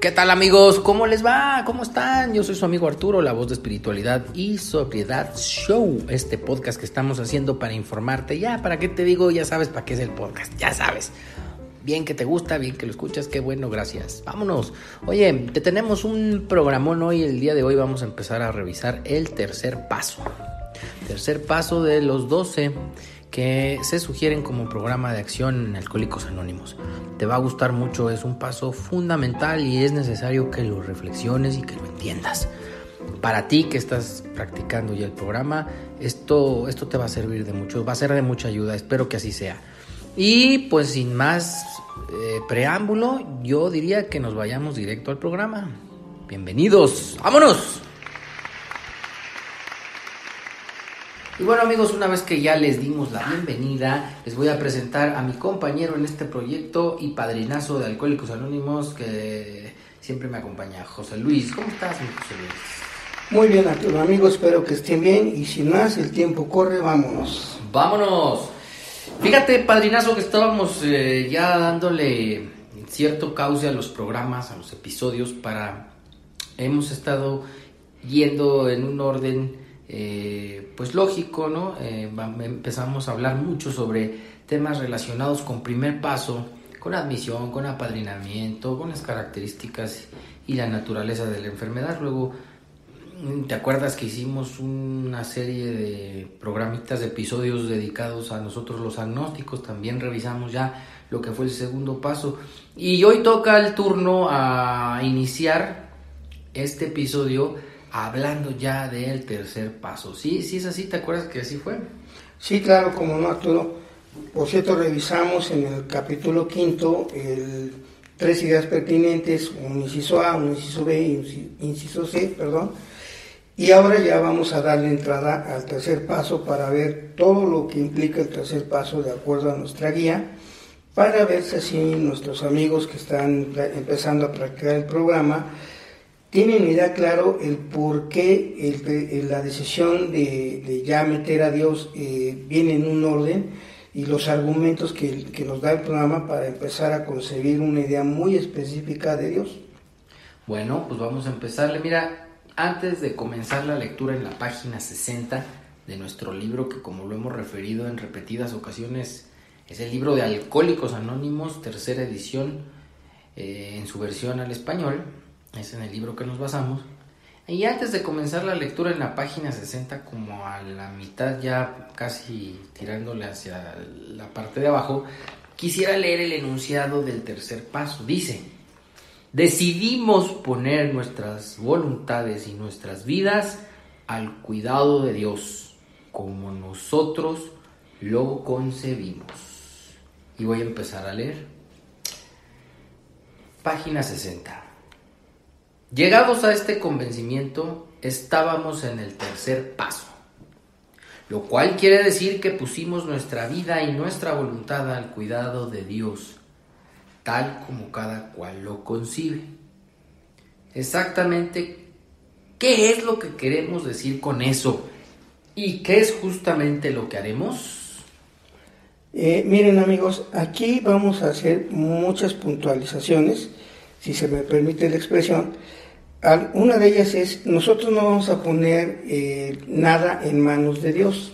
¿Qué tal amigos? ¿Cómo les va? ¿Cómo están? Yo soy su amigo Arturo, la voz de espiritualidad y sobriedad show, este podcast que estamos haciendo para informarte. Ya, ¿para qué te digo? Ya sabes para qué es el podcast, ya sabes. Bien que te gusta, bien que lo escuchas, qué bueno, gracias. Vámonos. Oye, te tenemos un programón hoy, el día de hoy vamos a empezar a revisar el tercer paso. Tercer paso de los 12 que se sugieren como programa de acción en Alcohólicos Anónimos. Te va a gustar mucho, es un paso fundamental y es necesario que lo reflexiones y que lo entiendas. Para ti que estás practicando ya el programa, esto, esto te va a servir de mucho, va a ser de mucha ayuda, espero que así sea. Y pues sin más eh, preámbulo, yo diría que nos vayamos directo al programa. Bienvenidos, vámonos. Y bueno amigos, una vez que ya les dimos la bienvenida, les voy a presentar a mi compañero en este proyecto y padrinazo de Alcohólicos Anónimos que siempre me acompaña, José Luis. ¿Cómo estás, mi José Luis? Muy bien, Arturo, amigos, espero que estén bien y sin más, el tiempo corre, vámonos. Vámonos. Fíjate, padrinazo, que estábamos eh, ya dándole cierto cauce a los programas, a los episodios, para... Hemos estado yendo en un orden eh, pues lógico, ¿no? Eh, empezamos a hablar mucho sobre temas relacionados con primer paso, con admisión, con apadrinamiento, con las características y la naturaleza de la enfermedad. Luego, ¿te acuerdas que hicimos una serie de programitas, de episodios dedicados a nosotros los agnósticos? También revisamos ya lo que fue el segundo paso. Y hoy toca el turno a iniciar este episodio hablando ya del tercer paso. Sí, sí es así, ¿te acuerdas que así fue? Sí, claro, como no, Arturo. Por cierto, revisamos en el capítulo quinto el, tres ideas pertinentes, un inciso A, un inciso B y un inciso C, perdón. Y ahora ya vamos a darle entrada al tercer paso para ver todo lo que implica el tercer paso de acuerdo a nuestra guía, para ver si nuestros amigos que están empezando a practicar el programa tienen idea claro el por qué la decisión de, ya meter a Dios eh, viene en un orden y los argumentos que, que, nos da el programa para empezar a concebir una idea muy específica de Dios. Bueno, pues vamos a empezarle. Mira, antes de comenzar la lectura en la página 60 de nuestro libro, que como lo hemos referido en repetidas ocasiones, es el libro de Alcohólicos Anónimos, tercera edición, eh, en su versión al español, es en el libro que nos basamos. Y antes de comenzar la lectura en la página 60, como a la mitad ya casi tirándole hacia la parte de abajo, quisiera leer el enunciado del tercer paso. Dice, decidimos poner nuestras voluntades y nuestras vidas al cuidado de Dios, como nosotros lo concebimos. Y voy a empezar a leer. Página 60. Llegados a este convencimiento, estábamos en el tercer paso, lo cual quiere decir que pusimos nuestra vida y nuestra voluntad al cuidado de Dios, tal como cada cual lo concibe. Exactamente, ¿qué es lo que queremos decir con eso? ¿Y qué es justamente lo que haremos? Eh, miren amigos, aquí vamos a hacer muchas puntualizaciones, si se me permite la expresión, una de ellas es, nosotros no vamos a poner eh, nada en manos de Dios,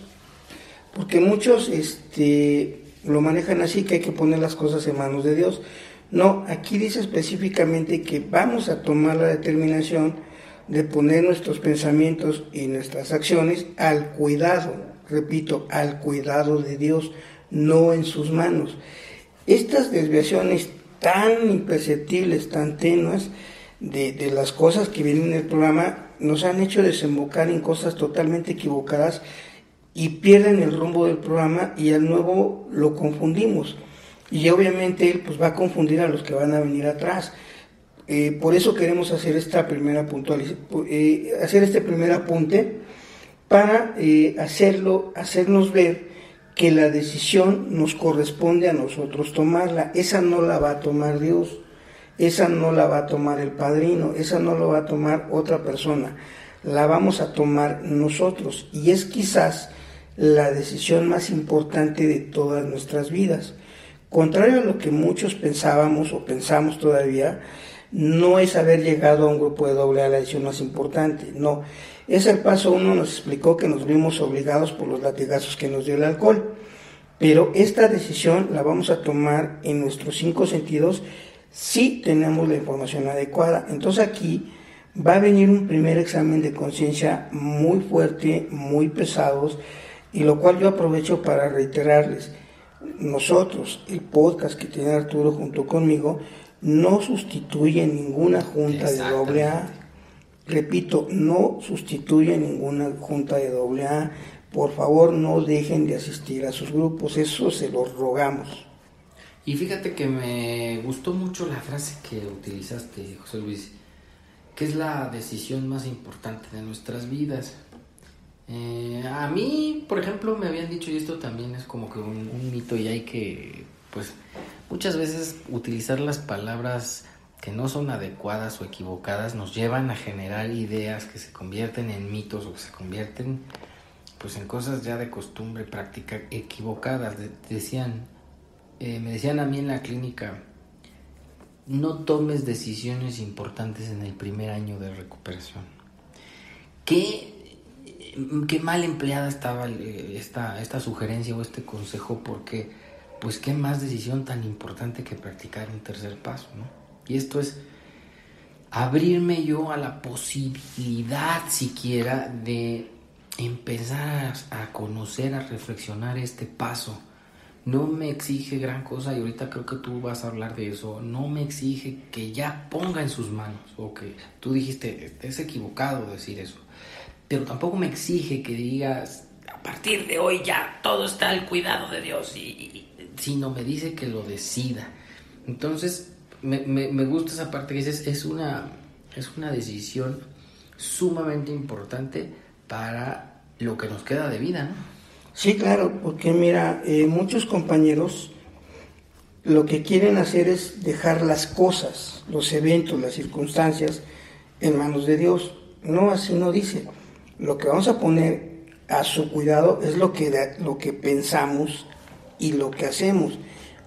porque muchos este, lo manejan así, que hay que poner las cosas en manos de Dios. No, aquí dice específicamente que vamos a tomar la determinación de poner nuestros pensamientos y nuestras acciones al cuidado, repito, al cuidado de Dios, no en sus manos. Estas desviaciones tan imperceptibles, tan tenues, de, las cosas que vienen en el programa nos han hecho desembocar en cosas totalmente equivocadas y pierden el rumbo del programa y al nuevo lo confundimos. Y obviamente él pues va a confundir a los que van a venir atrás. Eh, por eso queremos hacer esta primera eh, hacer este primer apunte para eh, hacerlo, hacernos ver que la decisión nos corresponde a nosotros tomarla. Esa no la va a tomar Dios, esa no la va a tomar el padrino, esa no la va a tomar otra persona, la vamos a tomar nosotros. Y es quizás la decisión más importante de todas nuestras vidas. Contrario a lo que muchos pensábamos o pensamos todavía, no es haber llegado a un grupo de doble A la decisión más importante, no. Es el paso uno, nos explicó que nos vimos obligados por los latigazos que nos dio el alcohol. Pero esta decisión la vamos a tomar en nuestros cinco sentidos si tenemos la información adecuada. Entonces aquí va a venir un primer examen de conciencia muy fuerte, muy pesados, y lo cual yo aprovecho para reiterarles nosotros, el podcast que tiene Arturo junto conmigo, no sustituye ninguna junta de doble A. Repito, no sustituye ninguna junta de doble A. Por favor, no dejen de asistir a sus grupos, eso se los rogamos. Y fíjate que me gustó mucho la frase que utilizaste, José Luis, que es la decisión más importante de nuestras vidas. Eh, a mí, por ejemplo, me habían dicho, y esto también es como que un, mito, y hay que, pues, muchas veces utilizar las palabras que no son adecuadas o equivocadas nos llevan a generar ideas que se convierten en mitos o que se convierten pues en cosas ya de costumbre, práctica equivocadas. decían, eh, me decían a mí en la clínica, no tomes decisiones importantes en el primer año de recuperación. ¿Qué qué mal empleada estaba eh, esta, esta sugerencia o este consejo porque pues qué más decisión tan importante que practicar un tercer paso, ¿no? Y esto es abrirme yo a la posibilidad siquiera de empezar a conocer, a reflexionar este paso. No me exige gran cosa y ahorita creo que tú vas a hablar de eso. No me exige que ya ponga en sus manos o que tú dijiste, es equivocado decir eso pero tampoco me exige que digas, a partir de hoy ya todo está al cuidado de Dios, y, sino me dice que lo decida. Entonces, me, me, gusta esa parte que dices, es una, es una decisión sumamente importante para lo que nos queda de vida, ¿no? Sí, claro, porque mira, eh, muchos compañeros lo que quieren hacer es dejar las cosas, los eventos, las circunstancias en manos de Dios. No, así no dice lo que vamos a poner a su cuidado es lo que, lo que pensamos y lo que hacemos.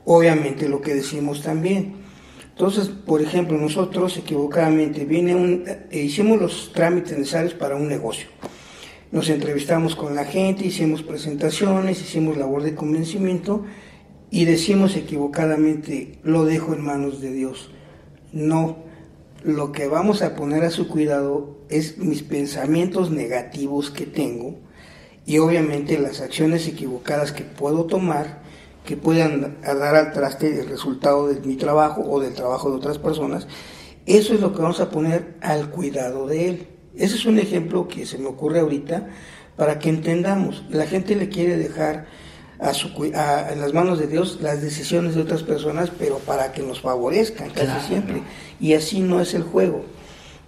Obviamente lo que decimos también. Entonces, por ejemplo, nosotros equivocadamente viene un, eh, hicimos los trámites necesarios para un negocio. Nos entrevistamos con la gente, hicimos presentaciones, hicimos labor de convencimiento y decimos equivocadamente, lo dejo en manos de Dios. No, lo que vamos a poner a su cuidado es mis pensamientos negativos que tengo y obviamente las acciones equivocadas que puedo tomar que puedan dar al traste el resultado de mi trabajo o del trabajo de otras personas, eso es lo que vamos a poner al cuidado de él. Ese es un ejemplo que se me ocurre ahorita para que entendamos. La gente le quiere dejar a su, en las manos de Dios las decisiones de otras personas, pero para que nos favorezcan casi siempre. Y así no es el juego.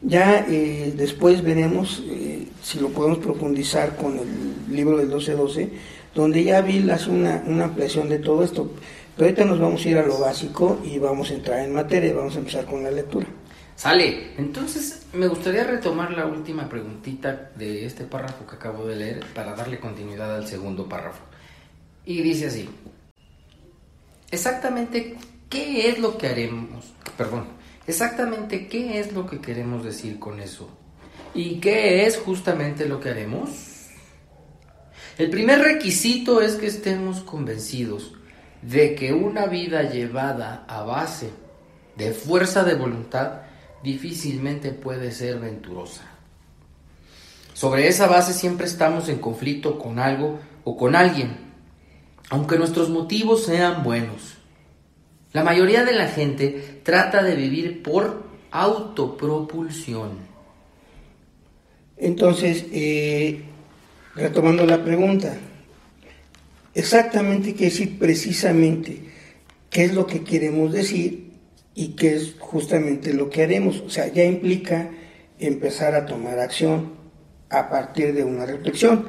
Ya eh, después veremos eh, si lo podemos profundizar con el libro del 1212, donde ya Bill hace una, una ampliación de todo esto. Pero ahorita nos vamos a ir a lo básico y vamos a entrar en materia y vamos a empezar con la lectura. Sale. Entonces, me gustaría retomar la última preguntita de este párrafo que acabo de leer para darle continuidad al segundo párrafo. Y dice así. Exactamente, ¿qué es lo que haremos? Perdón. Exactamente qué es lo que queremos decir con eso. ¿Y qué es justamente lo que haremos? El primer requisito es que estemos convencidos de que una vida llevada a base de fuerza de voluntad difícilmente puede ser venturosa. Sobre esa base siempre estamos en conflicto con algo o con alguien, aunque nuestros motivos sean buenos. La mayoría de la gente trata de vivir por autopropulsión. Entonces, eh, retomando la pregunta, exactamente qué decir precisamente qué es lo que queremos decir y qué es justamente lo que haremos. O sea, ya implica empezar a tomar acción a partir de una reflexión.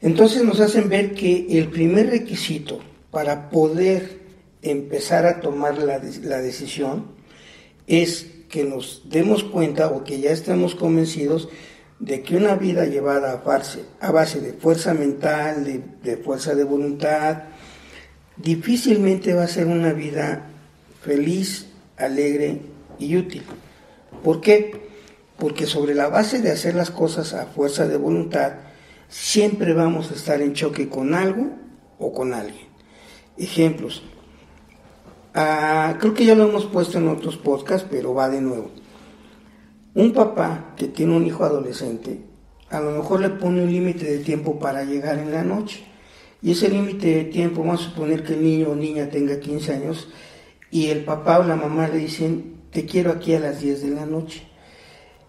Entonces nos hacen ver que el primer requisito para poder empezar a tomar la, la decisión es que nos demos cuenta o que ya estemos convencidos de que una vida llevada a base, a base de fuerza mental, de, de, fuerza de voluntad, difícilmente va a ser una vida feliz, alegre y útil. ¿Por qué? Porque sobre la base de hacer las cosas a fuerza de voluntad, siempre vamos a estar en choque con algo o con alguien. Ejemplos. Ah, creo que ya lo hemos puesto en otros podcasts, pero va de nuevo. Un papá que tiene un hijo adolescente, a lo mejor le pone un límite de tiempo para llegar en la noche. Y ese límite de tiempo, vamos a suponer que el niño o niña tenga 15 años y el papá o la mamá le dicen, te quiero aquí a las 10 de la noche.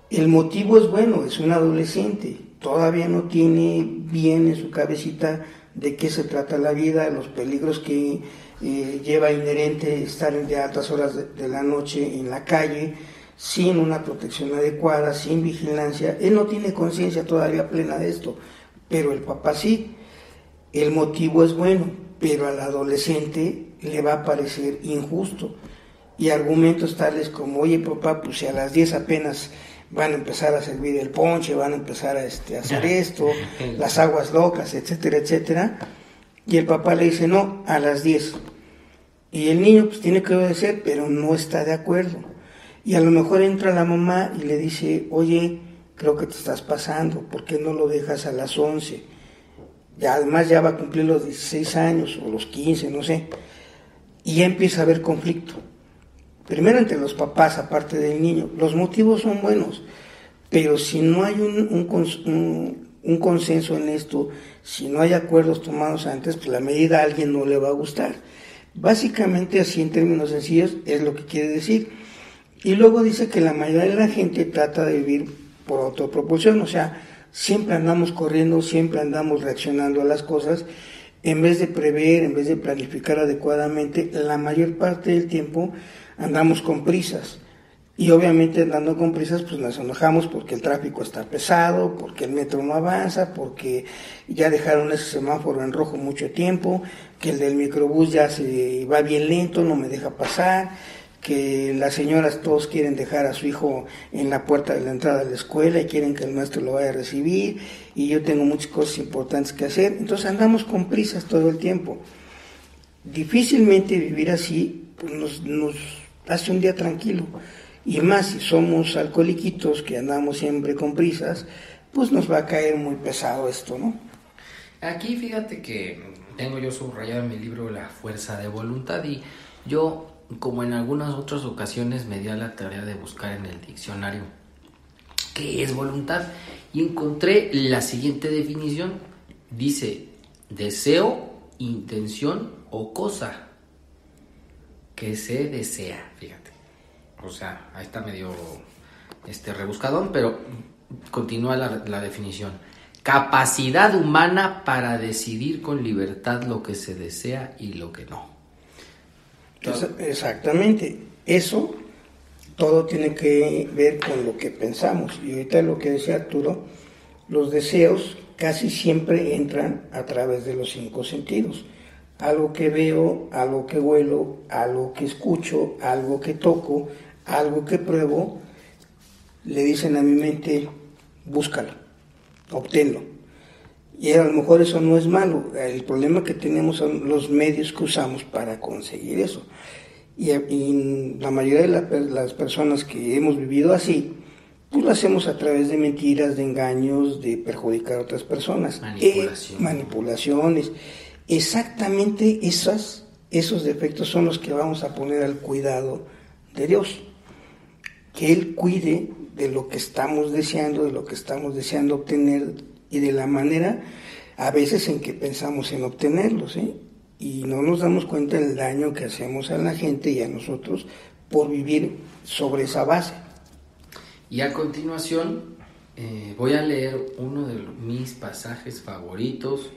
El motivo es bueno, es un adolescente, todavía no tiene bien en su cabecita de qué se trata la vida, los peligros que eh, lleva inherente estar de altas horas de, la noche en la calle, sin una protección adecuada, sin vigilancia. Él no tiene conciencia todavía plena de esto, pero el papá sí. El motivo es bueno, pero al adolescente le va a parecer injusto. Y argumentos tales como, oye papá, pues si a las 10 apenas van a empezar a servir el ponche, van a empezar a, este, hacer esto, las aguas locas, etcétera, etcétera. Y el papá le dice, no, a las 10. Y el niño pues tiene que obedecer, pero no está de acuerdo. Y a lo mejor entra la mamá y le dice, oye, creo que te estás pasando, ¿por qué no lo dejas a las 11? Ya, además ya va a cumplir los 16 años o los 15, no sé. Y ya empieza a haber conflicto. Primero entre los papás, aparte del niño. Los motivos son buenos, pero si no hay un, un, un consenso en esto, si no hay acuerdos tomados antes, pues la medida a alguien no le va a gustar. Básicamente así en términos sencillos es lo que quiere decir. Y luego dice que la mayoría de la gente trata de vivir por autopropulsión, o sea, siempre andamos corriendo, siempre andamos reaccionando a las cosas, en vez de prever, en vez de planificar adecuadamente, la mayor parte del tiempo andamos con prisas. Y obviamente andando con prisas, pues nos enojamos porque el tráfico está pesado, porque el metro no avanza, porque ya dejaron ese semáforo en rojo mucho tiempo, que el del microbús ya se va bien lento, no me deja pasar, que las señoras todos quieren dejar a su hijo en la puerta de la entrada de la escuela y quieren que el maestro lo vaya a recibir, y yo tengo muchas cosas importantes que hacer, entonces andamos con prisas todo el tiempo. Difícilmente vivir así pues nos, nos hace un día tranquilo. Y más si somos alcohólicos que andamos siempre con prisas, pues nos va a caer muy pesado esto, ¿no? Aquí fíjate que tengo yo subrayado en mi libro La fuerza de voluntad y yo, como en algunas otras ocasiones, me di a la tarea de buscar en el diccionario qué es voluntad y encontré la siguiente definición. Dice deseo, intención o cosa que se desea, fíjate. O sea, ahí está medio este rebuscadón, pero continúa la, la definición. Capacidad humana para decidir con libertad lo que se desea y lo que no. Exactamente. Eso todo tiene que ver con lo que pensamos. Y ahorita lo que decía Arturo, los deseos casi siempre entran a través de los cinco sentidos algo que veo, algo que huelo, algo que escucho, algo que toco, algo que pruebo, le dicen a mi mente, búscalo, obténlo. Y a lo mejor eso no es malo, el problema que tenemos son los medios que usamos para conseguir eso. Y, la mayoría de las personas que hemos vivido así, pues lo hacemos a través de mentiras, de engaños, de perjudicar a otras personas. Manipulación. manipulaciones exactamente esas, esos defectos son los que vamos a poner al cuidado de Dios. Que Él cuide de lo que estamos deseando, de lo que estamos deseando obtener y de la manera a veces en que pensamos en obtenerlos. ¿eh? Y no nos damos cuenta del daño que hacemos a la gente y a nosotros por vivir sobre esa base. Y a continuación eh, voy a leer uno de mis pasajes favoritos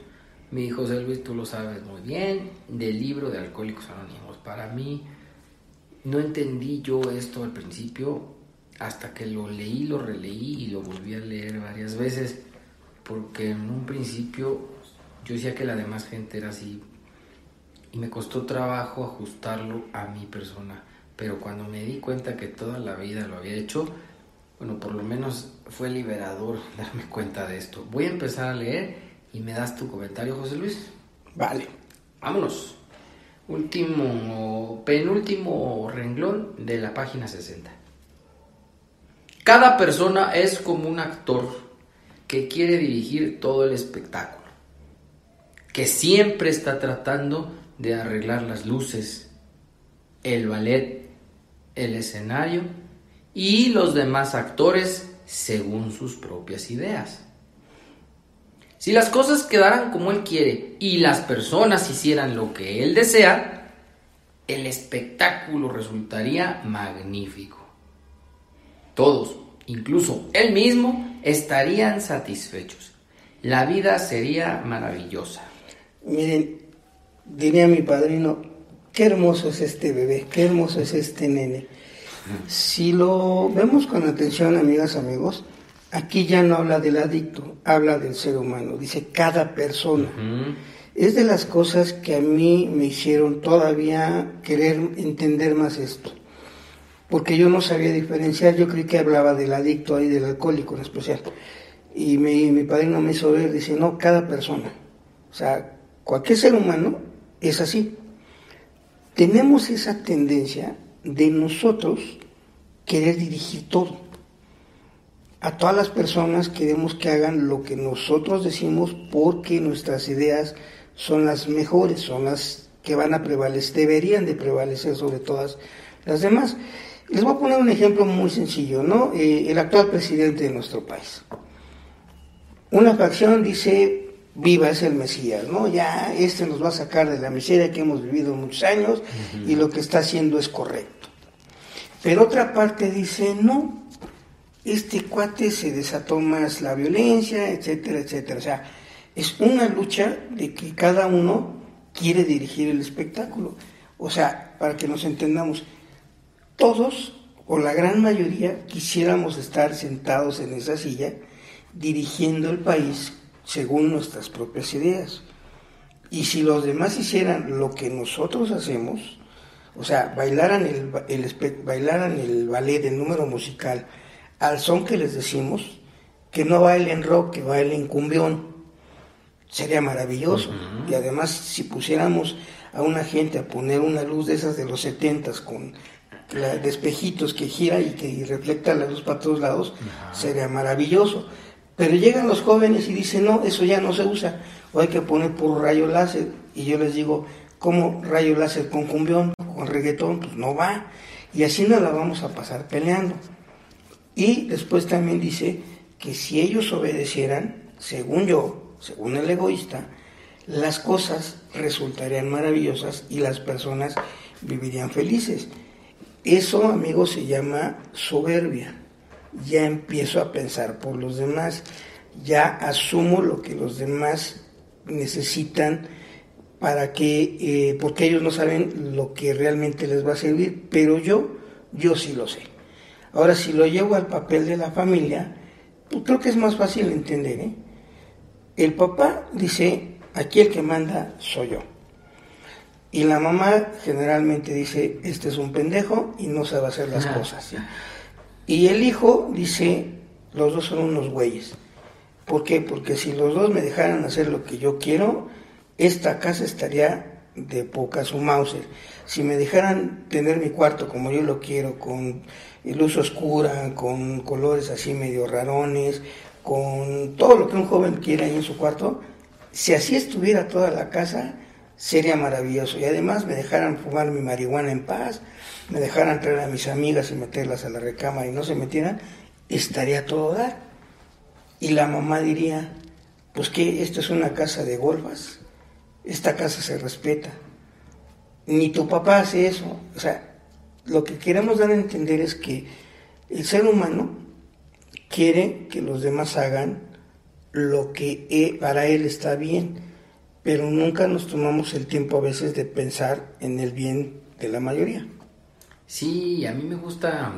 mi hijo Luis, tú lo sabes muy bien, del libro de Alcohólicos Anónimos. Para mí, no entendí yo esto al principio hasta que lo leí, lo releí y lo volví a leer varias veces, porque en un principio yo decía que la demás gente era así y me costó trabajo ajustarlo a mi persona. Pero cuando me di cuenta que toda la vida lo había hecho, bueno, por lo menos fue liberador darme cuenta de esto. Voy a empezar a leer y me das tu comentario, José Luis. Vale. Vámonos. Último, penúltimo renglón de la página 60. Cada persona es como un actor que quiere dirigir todo el espectáculo, que siempre está tratando de arreglar las luces, el ballet, el escenario y los demás actores según sus propias ideas. Si las cosas quedaran como él quiere y las personas hicieran lo que él desea, el espectáculo resultaría magnífico. Todos, incluso él mismo, estarían satisfechos. La vida sería maravillosa. Miren, diría mi padrino, qué hermoso es este bebé, qué hermoso es este nene. Si lo vemos con atención, amigas, amigos, aquí ya no habla del adicto, habla del ser humano, dice cada persona. Es de las cosas que a mí me hicieron todavía querer entender más esto porque yo no sabía diferenciar, yo creí que hablaba del adicto ahí, del alcohólico en especial. Y mi, mi padrino me hizo ver, dice, no, cada persona, o sea, cualquier ser humano es así. Tenemos esa tendencia de nosotros querer dirigir todo. A todas las personas queremos que hagan lo que nosotros decimos porque nuestras ideas son las mejores, son las que van a prevalecer, deberían de prevalecer sobre todas las demás. Les voy a poner un ejemplo muy sencillo, ¿no? Eh, el actual presidente de nuestro país. Una facción dice, viva es el Mesías, ¿no? Ya este nos va a sacar de la miseria que hemos vivido muchos años y lo que está haciendo es correcto. Pero otra parte dice, no, este cuate se desató más la violencia, etcétera, etcétera. O sea, es una lucha de que cada uno quiere dirigir el espectáculo. O sea, para que nos entendamos, todos o la gran mayoría quisiéramos estar sentados en esa silla dirigiendo el país según nuestras propias ideas. Y si los demás hicieran lo que nosotros hacemos, o sea, bailaran el, bailaran el ballet, el número musical, al son que les decimos, que no bailen rock, que bailen cumbión, sería maravilloso. Y además, si pusiéramos a una gente a poner una luz de esas de los setentas con de espejitos que gira y que refleja la luz para todos lados, sería maravilloso. Pero llegan los jóvenes y dicen, no, eso ya no se usa, o hay que poner por rayo láser. Y yo les digo, ¿cómo rayo láser con cumbión, con reggaetón? Pues no va. Y así no la vamos a pasar peleando. Y después también dice que si ellos obedecieran, según yo, según el egoísta, las cosas resultarían maravillosas y las personas vivirían felices. Eso, amigos, se llama soberbia. Ya empiezo a pensar por los demás, ya asumo lo que los demás necesitan para que, eh, porque ellos no saben lo que realmente les va a servir, pero yo, yo sí lo sé. Ahora, si lo llevo al papel de la familia, pues creo que es más fácil entender. ¿eh? El papá dice, aquí el que manda soy yo. Y la mamá generalmente dice, este es un pendejo y no sabe hacer las cosas. Y el hijo dice, los dos son unos güeyes. ¿Por qué? Porque si los dos me dejaran hacer lo que yo quiero, esta casa estaría de poca su Mauser. Si me dejaran tener mi cuarto como yo lo quiero, con luz oscura, con colores así medio rarones, con todo lo que un joven quiera ahí en su cuarto, si así estuviera toda la casa, sería maravilloso. Y además me dejaran fumar mi marihuana en paz, me dejaran traer a mis amigas y meterlas a la recámara y no se metieran, estaría todo dar. Y la mamá diría, pues que esto es una casa de golfas, esta casa se respeta. Ni tu papá hace eso. O sea, lo que queremos dar a entender es que el ser humano quiere que los demás hagan lo que e, para él está bien pero nunca nos tomamos el tiempo a veces de pensar en el bien de la mayoría. Sí, a mí me gusta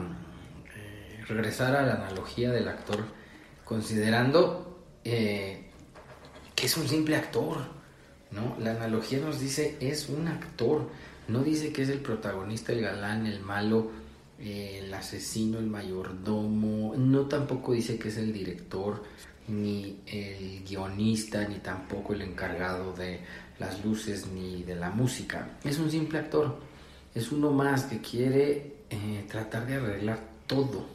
eh, regresar a la analogía del actor, considerando eh, que es un simple actor, ¿no? La analogía nos dice es un actor, no dice que es el protagonista, el galán, el malo, el asesino, el mayordomo, no tampoco dice que es el director, ni el guionista, ni tampoco el encargado de las luces, ni de la música. Es un simple actor, es uno más que quiere eh, tratar de arreglar todo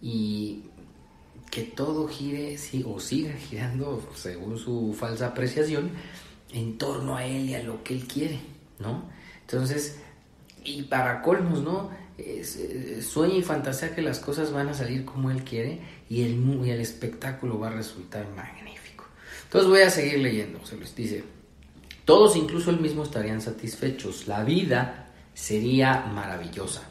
y que todo gire o siga girando, según su falsa apreciación, en torno a él y a lo que él quiere, ¿no? Entonces, y para colmos, ¿no? Eh, sueña y fantasea que las cosas van a salir como él quiere y el, y el espectáculo va a resultar magnífico. Entonces voy a seguir leyendo, se les dice, todos, incluso él mismo, estarían satisfechos, la vida sería maravillosa.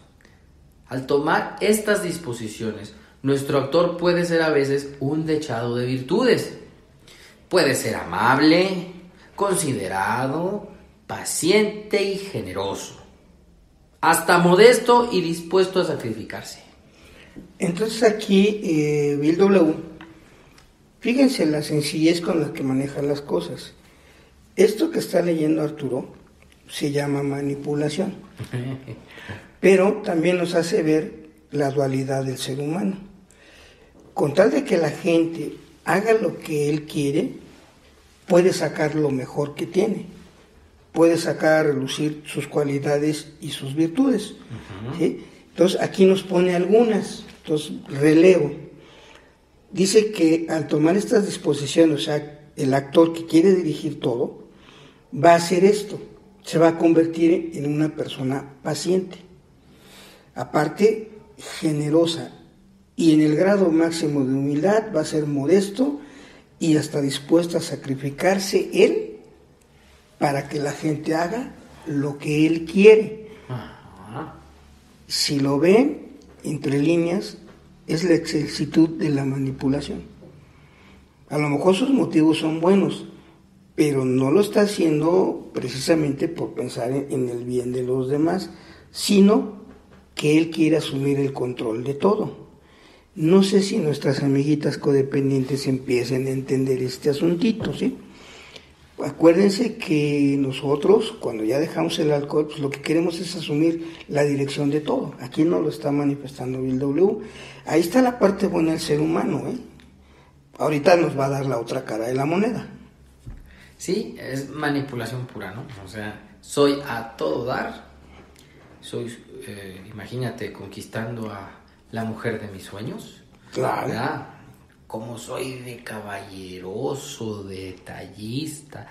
Al tomar estas disposiciones, nuestro actor puede ser a veces un dechado de virtudes. Puede ser amable, considerado, paciente y generoso hasta modesto y dispuesto a sacrificarse. Entonces aquí, eh, Bill W., fíjense la sencillez con la que maneja las cosas. Esto que está leyendo Arturo se llama manipulación, pero también nos hace ver la dualidad del ser humano. Con tal de que la gente haga lo que él quiere, puede sacar lo mejor que tiene puede sacar a relucir sus cualidades y sus virtudes. Entonces aquí nos pone algunas, entonces relevo. Dice que al tomar estas disposiciones, o sea, el actor que quiere dirigir todo, va a hacer esto, se va a convertir en una persona paciente, aparte generosa. Y en el grado máximo de humildad va a ser modesto y hasta dispuesto a sacrificarse él para que la gente haga lo que él quiere. Si lo ven entre líneas, es la excelsitud de la manipulación. A lo mejor sus motivos son buenos, pero no lo está haciendo precisamente por pensar en el bien de los demás, sino que él quiere asumir el control de todo. No sé si nuestras amiguitas codependientes empiecen a entender este asuntito, ¿sí? Acuérdense que nosotros, cuando ya dejamos el alcohol, pues lo que queremos es asumir la dirección de todo. Aquí no lo está manifestando Bill W. Ahí está la parte buena del ser humano. ¿eh? Ahorita nos va a dar la otra cara de la moneda. Sí, es manipulación pura, ¿no? O sea, soy a todo dar. Soy, eh, imagínate, conquistando a la mujer de mis sueños. Claro como soy de caballeroso, detallista,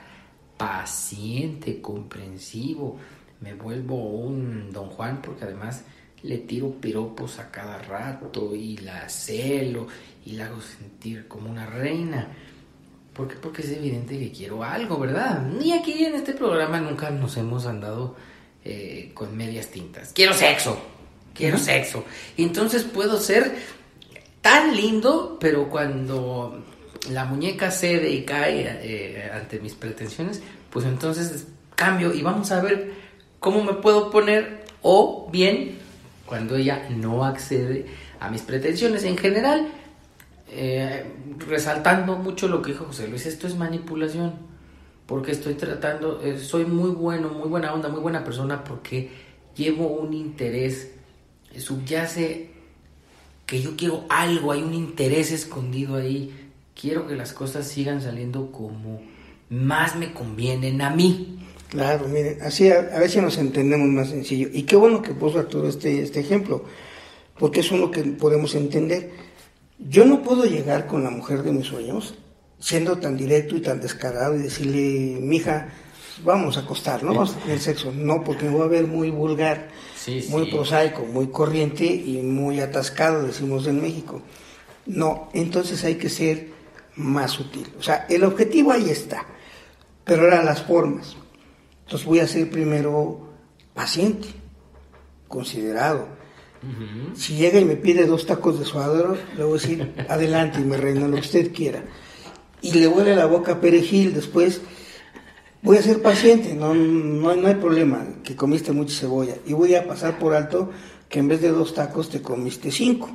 paciente, comprensivo, me vuelvo un don Juan porque además le tiro piropos a cada rato y la celo y la hago sentir como una reina. ¿Por qué? Porque es evidente que quiero algo, ¿verdad? Ni aquí en este programa nunca nos hemos andado eh, con medias tintas. Quiero sexo, quiero sexo. Y entonces puedo ser tan lindo, pero cuando la muñeca cede y cae eh, ante mis pretensiones, pues entonces cambio y vamos a ver cómo me puedo poner o bien cuando ella no accede a mis pretensiones. En general, eh, resaltando mucho lo que dijo José Luis, esto es manipulación, porque estoy tratando, eh, soy muy bueno, muy buena onda, muy buena persona, porque llevo un interés, subyace que yo quiero algo, hay un interés escondido ahí, quiero que las cosas sigan saliendo como más me convienen a mí. Claro, miren, así a, ver si nos entendemos más sencillo. Y qué bueno que puso todo este, este ejemplo, porque es uno que podemos entender. Yo no puedo llegar con la mujer de mis sueños siendo tan directo y tan descarado y decirle, mija, vamos a acostar, ¿no? Vamos a tener sexo. No, porque me voy a ver muy vulgar muy prosaico, muy corriente y muy atascado, decimos en México. No, entonces hay que ser más sutil. O sea, el objetivo ahí está, pero ahora las formas. Entonces voy a ser primero paciente, considerado. Si llega y me pide dos tacos de suadero, le voy a decir, adelante y me reina lo que usted quiera. Y le huele la boca a perejil después voy a ser paciente, no, no, hay problema, que comiste mucha cebolla. Y voy a pasar por alto que en vez de dos tacos te comiste cinco,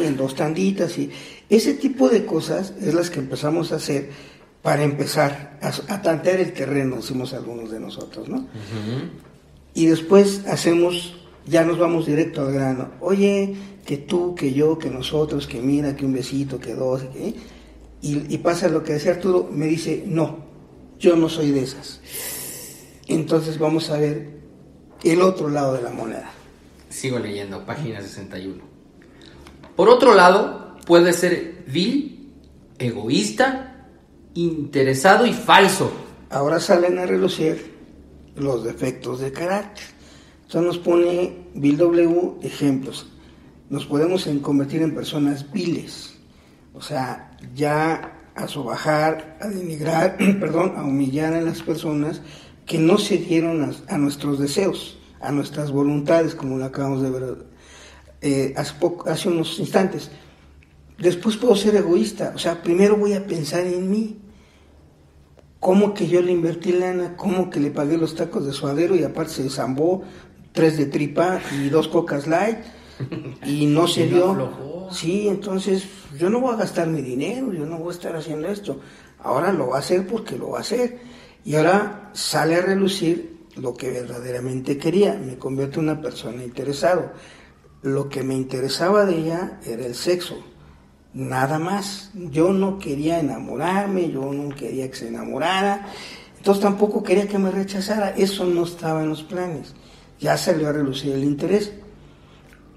en dos tanditas. y Ese tipo de cosas es las que empezamos a hacer para empezar a, a tantear el terreno, decimos algunos de nosotros, ¿no? Y después hacemos, ya nos vamos directo al grano. Oye, que tú, que yo, que nosotros, que mira, que un besito, que dos. Y, y pasa lo que decía Arturo, me dice, no, yo no soy de esas. Entonces vamos a ver el otro lado de la moneda. Sigo leyendo, página 61. Por otro lado, puede ser vil, egoísta, interesado y falso. Ahora salen a relucir los defectos de carácter. Entonces nos pone Bill W ejemplos. Nos podemos convertir en personas viles, o sea, ya a sobajar, a denigrar, perdón, a humillar a las personas que no se dieron a, a nuestros deseos, a nuestras voluntades, como lo acabamos de ver eh, hace, poco, hace unos instantes. Después puedo ser egoísta, o sea, primero voy a pensar en mí. ¿Cómo que yo le invertí lana? ¿Cómo que le pagué los tacos de suadero y aparte se zambó tres de tripa y dos cocas light? Y no se dio. Sí, entonces yo no voy a gastar mi dinero, yo no voy a estar haciendo esto. Ahora lo va a hacer porque lo va a hacer. Y ahora sale a relucir lo que verdaderamente quería. Me convierte en una persona interesado. Lo que me interesaba de ella era el sexo. Nada más. Yo no quería enamorarme, yo no quería que se enamorara. Entonces tampoco quería que me rechazara. Eso no estaba en los planes. Ya salió a relucir el interés.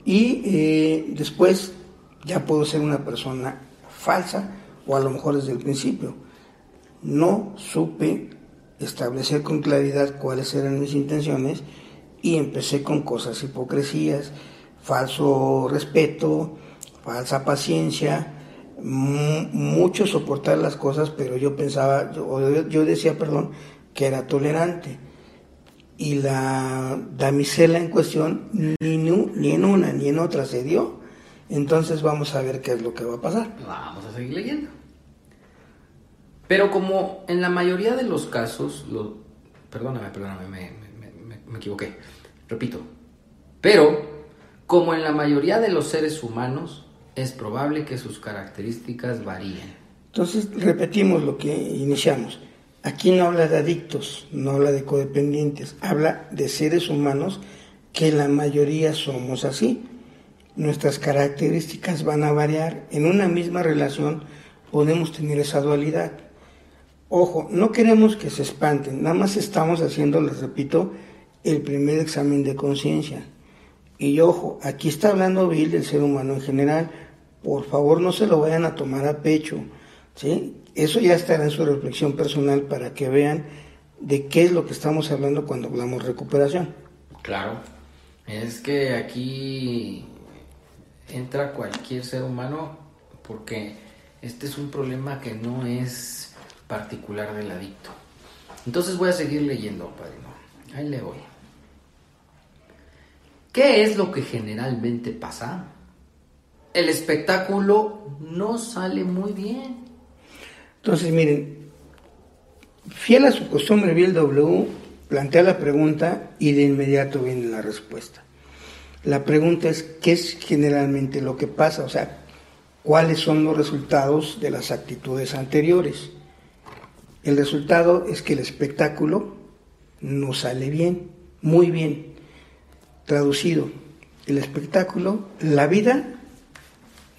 Y eh, después ya puedo ser una persona falsa o a lo mejor desde el principio. No supe establecer con claridad cuáles eran mis intenciones y empecé con cosas hipocresías, falso respeto, falsa paciencia, mu- mucho soportar las cosas, pero yo pensaba, yo, yo- decía, perdón, que era tolerante. Y la damisela en cuestión ni, ni en una ni en otra se dio. Entonces vamos a ver qué es lo que va a pasar. Vamos a seguir leyendo. Pero como en la mayoría de los casos, lo- perdóname, perdóname, me, me- me- me equivoqué. Repito. Pero como en la mayoría de los seres humanos, es probable que sus características varíen. Entonces repetimos lo que iniciamos. Aquí no habla de adictos, no habla de codependientes, habla de seres humanos que la mayoría somos así. Nuestras características van a variar. En una misma relación podemos tener esa dualidad. Ojo, no queremos que se espanten, nada más estamos haciendo, les repito, el primer examen de conciencia. Y ojo, aquí está hablando Bill del ser humano en general. Por favor, no se lo vayan a tomar a pecho. ¿sí? Eso ya estará en su reflexión personal para que vean de qué es lo que estamos hablando cuando hablamos recuperación. Claro. Es que aquí entra cualquier ser humano porque este es un problema que no es particular del adicto. Entonces voy a seguir leyendo, padrino. Ahí le voy. ¿Qué es lo que generalmente pasa? El espectáculo no sale muy bien. Entonces, miren, fiel a su costumbre, Bill W plantea la pregunta y de inmediato viene la respuesta. La pregunta es, ¿qué es generalmente lo que pasa? O sea, ¿cuáles son los resultados de las actitudes anteriores? El resultado es que el espectáculo no sale bien, muy bien. Traducido, el espectáculo, la vida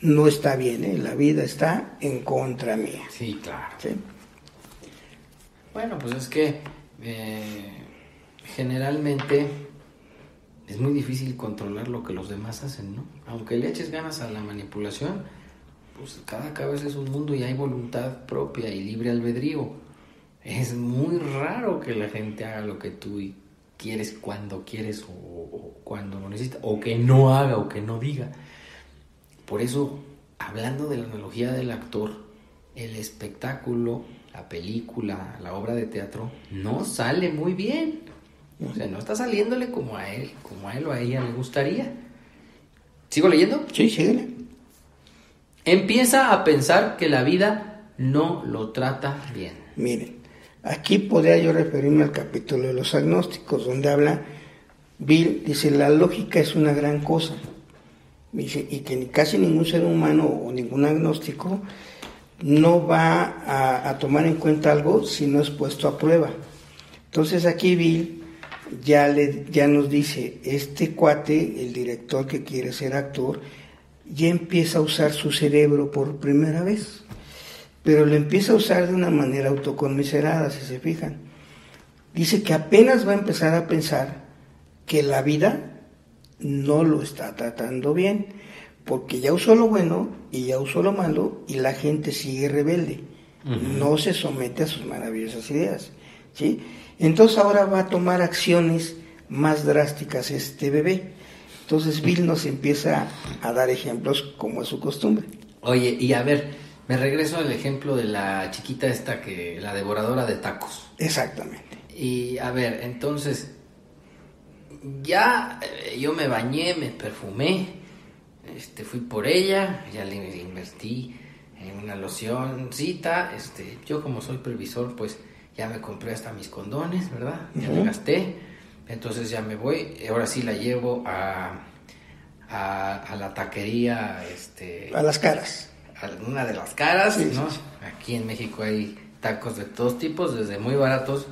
no está bien, ¿eh? la vida está en contra mía. Sí, claro. ¿sí? Bueno, pues es que eh, generalmente es muy difícil controlar lo que los demás hacen, ¿no? Aunque le eches ganas a la manipulación, pues cada cabeza es un mundo y hay voluntad propia y libre albedrío. Es muy raro que la gente haga lo que tú quieres cuando quieres o, cuando lo necesitas, o que no haga o que no diga. Por eso, hablando de la analogía del actor, el espectáculo, la película, la obra de teatro, no sale muy bien. O sea, no está saliéndole como a él, como a él o a ella le gustaría. ¿Sigo leyendo? Sí, síguele. Empieza a pensar que la vida no lo trata bien. Miren, aquí podría yo referirme al capítulo de los agnósticos, donde habla, Bill dice, la lógica es una gran cosa. Dice, y que casi ningún ser humano o ningún agnóstico no va a, a, tomar en cuenta algo si no es puesto a prueba. Entonces aquí Bill ya, le, ya nos dice, este cuate, el director que quiere ser actor, ya empieza a usar su cerebro por primera vez, pero lo empieza a usar de una manera autoconmiserada, si se fijan. Dice que apenas va a empezar a pensar que la vida no lo está tratando bien, porque ya usó lo bueno y ya usó lo malo y la gente sigue rebelde, no se somete a sus maravillosas ideas. ¿Sí? Entonces ahora va a tomar acciones más drásticas este bebé. Entonces Bill nos empieza a dar ejemplos como es su costumbre. Oye, y a ver, me regreso al ejemplo de la chiquita esta que, la devoradora de tacos. Exactamente. Y a ver, entonces, ya eh, yo me bañé, me perfumé, este, fui por ella, ya le invertí en una locióncita, este, yo como soy previsor, pues ya me compré hasta mis condones, ¿verdad? Ya me gasté entonces ya me voy, ahora sí la llevo a, a, la taquería. Este, a las caras. A una de las caras, ¿no? Aquí en México hay tacos de todos tipos, desde muy baratos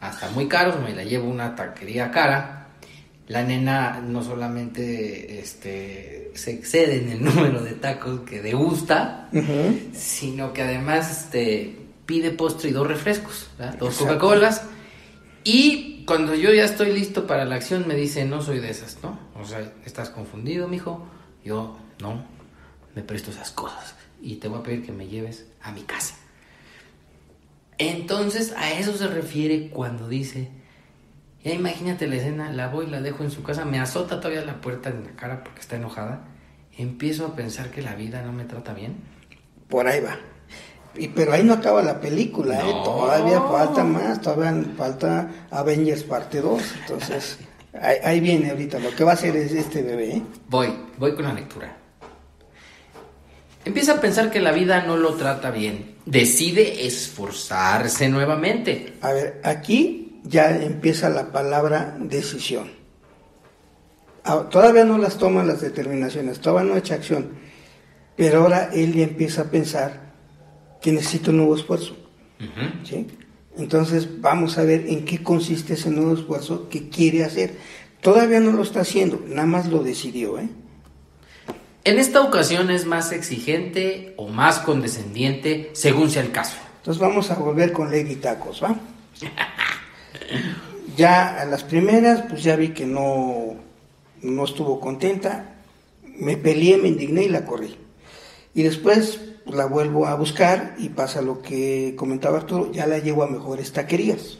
hasta muy caros. Me la llevo a una taquería cara. La nena no solamente este, se excede en el número de tacos que degusta, sino que además este, pide postre y dos refrescos, dos Coca-Colas. Y cuando yo ya estoy listo para la acción, me dice, no soy de esas, ¿no? O sea, estás confundido, mijo. Yo, no, me presto esas cosas. Y te voy a pedir que me lleves a mi casa. Entonces, a eso se refiere cuando dice, ya imagínate la escena, la voy, la dejo en su casa, me azota todavía la puerta en la cara porque está enojada. Empiezo a pensar que la vida no me trata bien. Por ahí va. Y, pero ahí no acaba la película, ¿eh? todavía falta más, todavía falta Avengers parte 2, entonces ahí, viene ahorita, lo que va a hacer es este bebé. ¿eh? Voy, voy con la lectura. Empieza a pensar que la vida no lo trata bien, decide esforzarse nuevamente. A ver, aquí ya empieza la palabra decisión. Ah, todavía no las toman las determinaciones, todavía no echa acción, pero ahora él ya empieza a pensar que necesita un nuevo esfuerzo. ¿sí? Entonces vamos a ver en qué consiste ese nuevo esfuerzo que quiere hacer. Todavía no lo está haciendo, nada más lo decidió. ¿eh? En esta ocasión es más exigente o más condescendiente, según sea el caso. Entonces vamos a volver con Lady Tacos, ¿va? ya a las primeras, pues ya vi que no, no estuvo contenta. Me peleé, me indigné y la corrí. Y después la vuelvo a buscar y pasa lo que comentaba Arturo, ya la llevo a mejores taquerías.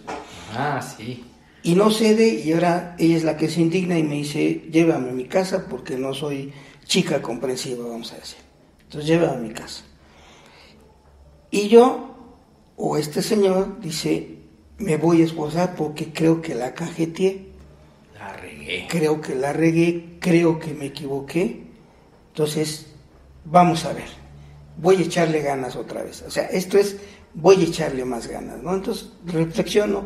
Ah, sí. Y no cede y ahora ella es la que se indigna y me dice, llévame a mi casa porque no soy chica comprensiva, vamos a decir. Entonces llévame a mi casa. Y yo, o este señor, dice, me voy a esposar porque creo que la cajeteé. La regué. Creo que la regué, creo que me equivoqué. Entonces, vamos a ver voy a echarle ganas otra vez. O sea, esto es, voy a echarle más ganas, ¿no? Entonces reflexiono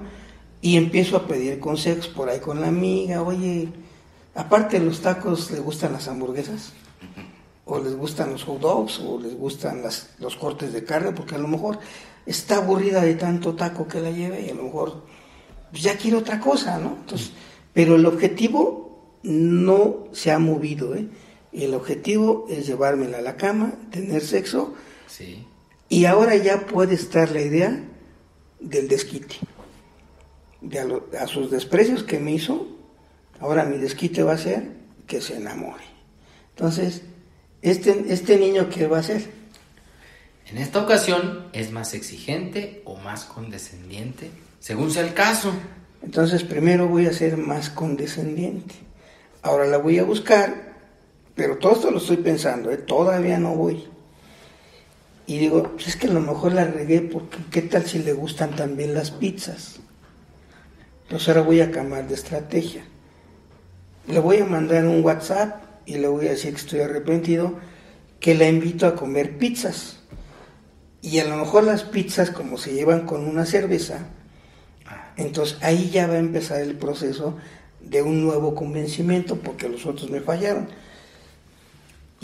y empiezo a pedir consejos por ahí con la amiga, oye, aparte de los tacos, ¿le gustan las hamburguesas? ¿O les gustan los hot dogs? ¿O les gustan las, los cortes de carne? Porque a lo mejor está aburrida de tanto taco que la lleve y a lo mejor pues, ya quiere otra cosa, ¿no? Entonces, pero el objetivo no se ha movido, ¿eh? Y el objetivo es llevármela a la cama, tener sexo. Sí. Y ahora ya puede estar la idea del desquite. De a, sus desprecios que me hizo, ahora mi desquite va a ser que se enamore. Entonces, este, este niño, ¿qué va a hacer? En esta ocasión es más exigente o más condescendiente, según sea el caso. Entonces, primero voy a ser más condescendiente. Ahora la voy a buscar pero todo esto lo estoy pensando, ¿eh? todavía no voy. Y digo, pues es que a lo mejor la regué porque qué tal si le gustan también las pizzas. Entonces ahora voy a cambiar de estrategia. Le voy a mandar un WhatsApp y le voy a decir que estoy arrepentido, que la invito a comer pizzas. Y a lo mejor las pizzas como se llevan con una cerveza, entonces ahí ya va a empezar el proceso de un nuevo convencimiento porque los otros me fallaron.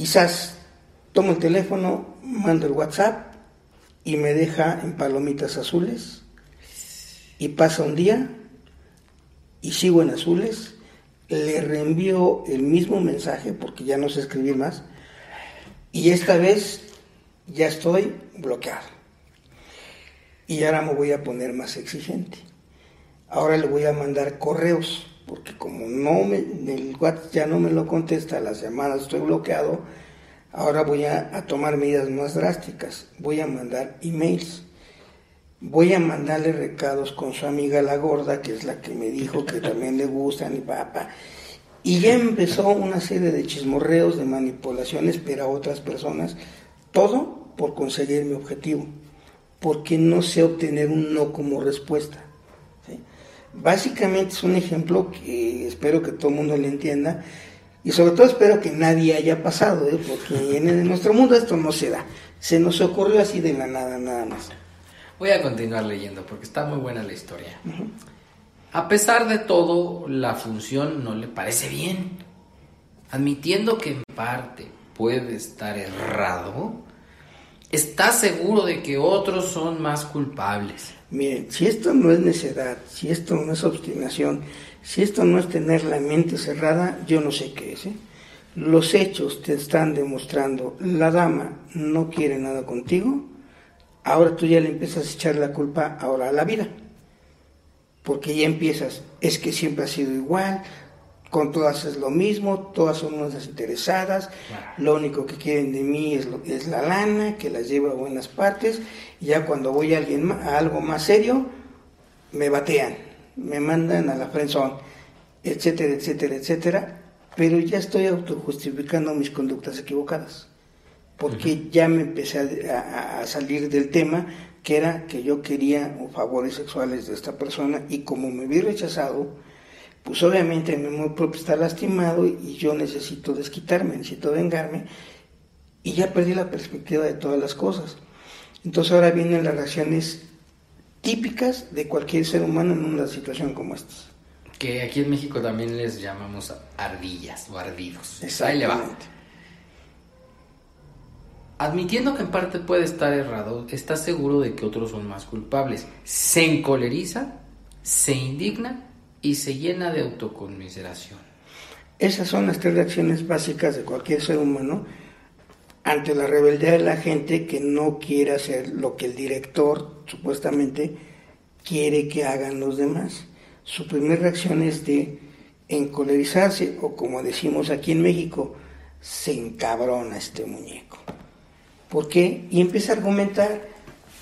Quizás tomo el teléfono, mando el WhatsApp y me deja en palomitas azules y pasa un día y sigo en azules, le reenvío el mismo mensaje porque ya no sé escribir más y esta vez ya estoy bloqueado. Y ahora me voy a poner más exigente. Ahora le voy a mandar correos porque como no me, el WhatsApp ya no me lo contesta, las llamadas estoy bloqueado, ahora voy a, a tomar medidas más drásticas. Voy a mandar emails voy a mandarle recados con su amiga la gorda, que es la que me dijo que también le gustan y papá. Y ya empezó una serie de chismorreos, de manipulaciones, pero a otras personas, todo por conseguir mi objetivo, porque no sé obtener un no como respuesta. Básicamente es un ejemplo que espero que todo el mundo le entienda y sobre todo espero que nadie haya pasado, ¿eh? porque en nuestro mundo esto no se da. Se nos ocurrió así de la nada, nada más. Voy a continuar leyendo porque está muy buena la historia. A pesar de todo, la función no le parece bien. Admitiendo que en parte puede estar errado, está seguro de que otros son más culpables. Miren, si esto no es necedad, si esto no es obstinación, si esto no es tener la mente cerrada, yo no sé qué es. ¿eh? Los hechos te están demostrando, la dama no quiere nada contigo, ahora tú ya le empiezas a echar la culpa ahora a la vida. Porque ya empiezas, es que siempre ha sido igual, con todas es lo mismo, todas son unas interesadas, lo único que quieren de mí es, lo, es la lana, que las llevo a buenas partes, y ya cuando voy a, alguien, a algo más serio, me batean, me mandan a la frenzón, etcétera, etcétera, etcétera, pero ya estoy autojustificando mis conductas equivocadas porque ya me empecé a, salir del tema que era que yo quería favores sexuales de esta persona y como me vi rechazado, pues obviamente mi amor propio está lastimado y yo necesito desquitarme, necesito vengarme y ya perdí la perspectiva de todas las cosas. Entonces ahora vienen las reacciones típicas de cualquier ser humano en una situación como esta. Que aquí en México también les llamamos ardillas o ardidos. Exactamente. Admitiendo que en parte puede estar errado, está seguro de que otros son más culpables. Se encoleriza, se indigna y se llena de autoconmiseración. Esas son las tres reacciones básicas de cualquier ser humano ante la rebeldía de la gente que no quiere hacer lo que el director supuestamente quiere que hagan los demás. Su primera reacción es de encolerizarse o como decimos aquí en México, se encabrona este muñeco. ¿Por qué? Y empieza a argumentar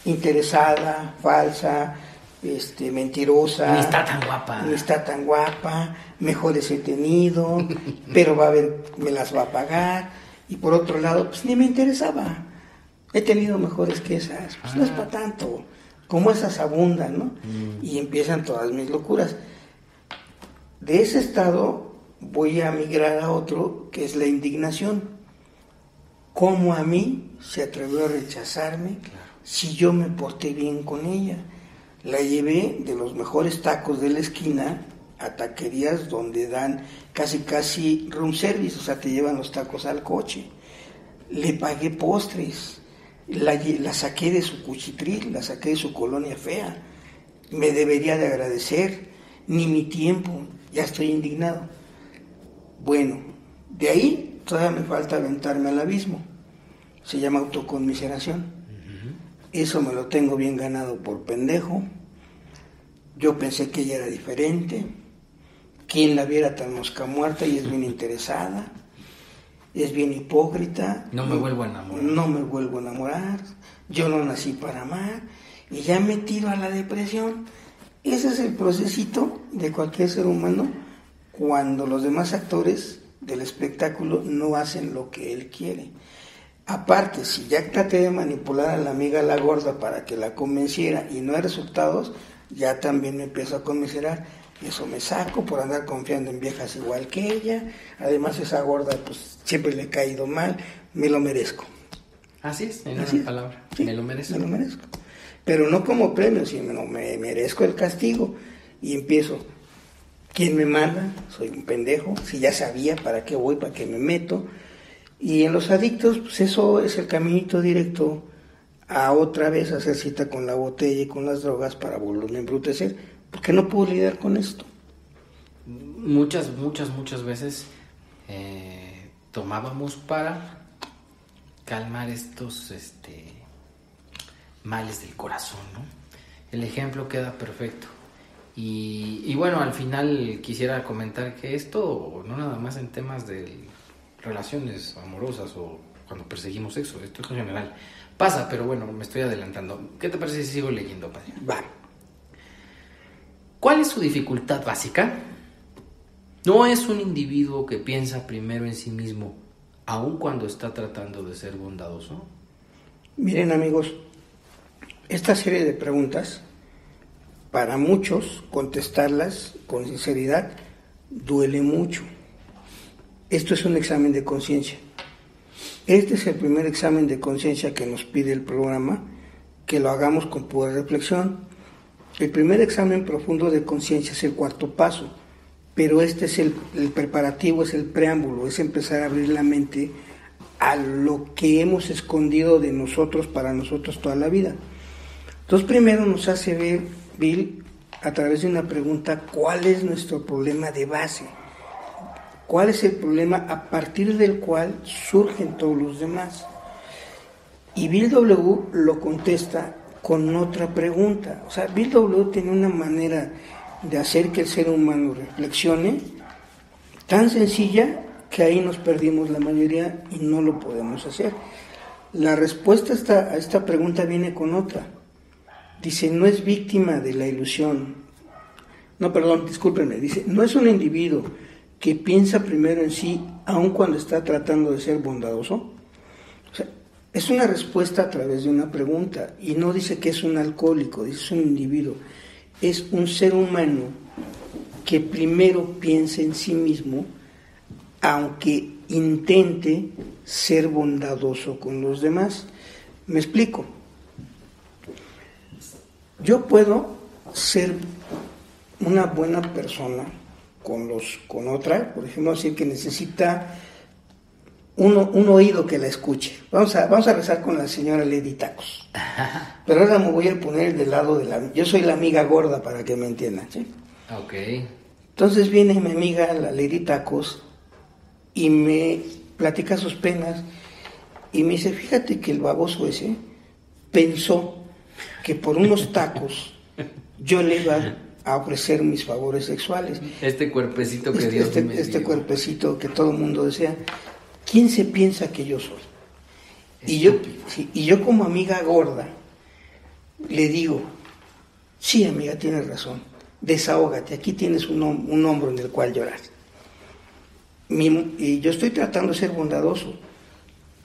interesada, falsa, este, mentirosa. Ni está tan guapa. Ni está tan guapa, mejores he tenido, pero va a ver, me las va a pagar. Y por otro lado, pues ni me interesaba. He tenido mejores que esas, pues no es para tanto. Como esas abundan, ¿no? Mm. Y empiezan todas mis locuras. De ese estado voy a migrar a otro, que es la indignación cómo a mí se atrevió a rechazarme si yo me porté bien con ella. La llevé de los mejores tacos de la esquina a taquerías donde dan casi casi room service, o sea, te llevan los tacos al coche. Le pagué postres, la, saqué de su cuchitril, la saqué de su colonia fea. Me debería de agradecer, ni mi tiempo, ya estoy indignado. Bueno, de ahí todavía me falta aventarme al abismo se llama autoconmiseración. Eso me lo tengo bien ganado por pendejo. Yo pensé que ella era diferente. Quien la viera tan mosca muerta y es bien interesada. Es bien hipócrita. No me vuelvo a enamorar. No me vuelvo a enamorar. Yo no nací para amar. Y ya me tiro a la depresión. Ese es el procesito de cualquier ser humano cuando los demás actores del espectáculo no hacen lo que él quiere. Aparte, si ya traté de manipular a la amiga la gorda para que la convenciera y no hay resultados, ya también me empiezo a convencerar. Eso me saco por andar confiando en viejas igual que ella. Además, esa gorda, pues siempre le he caído mal. Me lo merezco. Así es, en Así palabra. me lo merezco. Me lo merezco. Pero no como premio, sino me merezco el castigo. Y empiezo. ¿Quién me manda? Soy un pendejo. Si ya sabía para qué voy, para qué me meto y en los adictos, pues eso es el caminito directo a otra vez hacer cita con la botella y con las drogas para volverme a embrutecer, porque no puedo lidiar con esto. Muchas, muchas, muchas veces eh, tomábamos para calmar estos este, males del corazón, ¿no? El ejemplo queda perfecto. Y, bueno, al final quisiera comentar que esto no nada más en temas de relaciones amorosas o cuando perseguimos sexo, esto es en general. Pasa, pero bueno, me estoy adelantando. ¿Qué te parece si sigo leyendo, padre? Va. ¿Cuál es su dificultad básica? No es un individuo que piensa primero en sí mismo, aun cuando está tratando de ser bondadoso. Miren amigos, esta serie de preguntas, para muchos contestarlas con sinceridad, duele mucho. Esto es un examen de conciencia. Este es el primer examen de conciencia que nos pide el programa, que lo hagamos con pura reflexión. El primer examen profundo de conciencia es el cuarto paso, pero este es el, preparativo, es el preámbulo, es empezar a abrir la mente a lo que hemos escondido de nosotros para nosotros toda la vida. Entonces primero nos hace ver, Bill, a través de una pregunta, cuál es nuestro problema de base cuál es el problema a partir del cual surgen todos los demás. Y Bill W lo contesta con otra pregunta. O sea, Bill W tiene una manera de hacer que el ser humano reflexione tan sencilla que ahí nos perdimos la mayoría y no lo podemos hacer. La respuesta a esta, a esta pregunta viene con otra. Dice, no es víctima de la ilusión. No, perdón, discúlpenme. Dice, no es un individuo que piensa primero en sí, aun cuando está tratando de ser bondadoso? Es una respuesta a través de una pregunta y no dice que es un alcohólico, dice es un individuo. Es un ser humano que primero piensa en sí mismo, aunque intente ser bondadoso con los demás. Me explico. Yo puedo ser una buena persona con, los, con otra, por ejemplo, decir que necesita uno, un oído que la escuche. Vamos a, vamos a rezar con la señora Lady Tacos. Pero ahora me voy a poner del lado de la... Yo soy la amiga gorda para que me entiendan, ¿sí? Ok. Entonces viene mi amiga, la Lady Tacos, y me platica sus penas y me dice, fíjate que el baboso ese pensó que por unos tacos yo le iba a ofrecer mis favores sexuales. Este cuerpecito que este, Dios este, me este cuerpecito que todo el mundo desea. ¿Quién se piensa que yo soy? Y yo, y yo como amiga gorda le digo, sí amiga, tienes razón, desahógate, aquí tienes un, un hombro en el cual llorar. y yo estoy tratando de ser bondadoso,